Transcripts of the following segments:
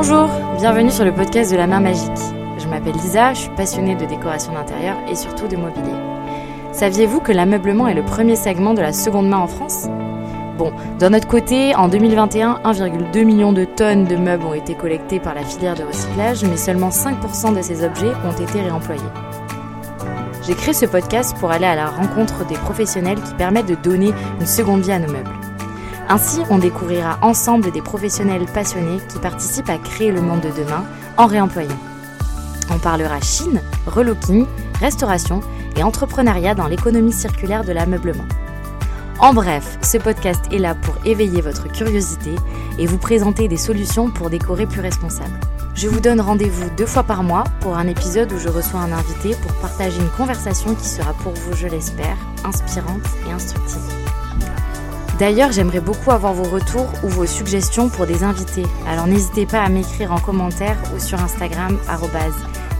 Bonjour, bienvenue sur le podcast de la main magique. Je m'appelle Lisa, je suis passionnée de décoration d'intérieur et surtout de mobilier. Saviez-vous que l'ameublement est le premier segment de la seconde main en France? Bon, d'un autre côté, en 2021, 1,2 million de tonnes de meubles ont été collectés par la filière de recyclage, mais seulement 5% de ces objets ont été réemployés. J'ai créé ce podcast pour aller à la rencontre des professionnels qui permettent de donner une seconde vie à nos meubles. Ainsi, on découvrira ensemble des professionnels passionnés qui participent à créer le monde de demain en réemployant. On parlera Chine, relooking, restauration et entrepreneuriat dans l'économie circulaire de l'ameublement. En bref, ce podcast est là pour éveiller votre curiosité et vous présenter des solutions pour décorer plus responsable. Je vous donne rendez-vous deux fois par mois pour un épisode où je reçois un invité pour partager une conversation qui sera pour vous, je l'espère, inspirante et instructive. D'ailleurs, j'aimerais beaucoup avoir vos retours ou vos suggestions pour des invités. Alors n'hésitez pas à m'écrire en commentaire ou sur Instagram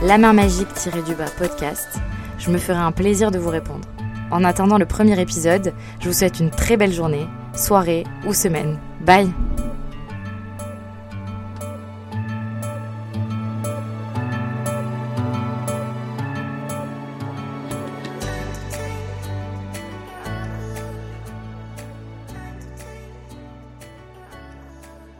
la main magique du bas podcast. Je me ferai un plaisir de vous répondre. En attendant le premier épisode, je vous souhaite une très belle journée, soirée ou semaine. Bye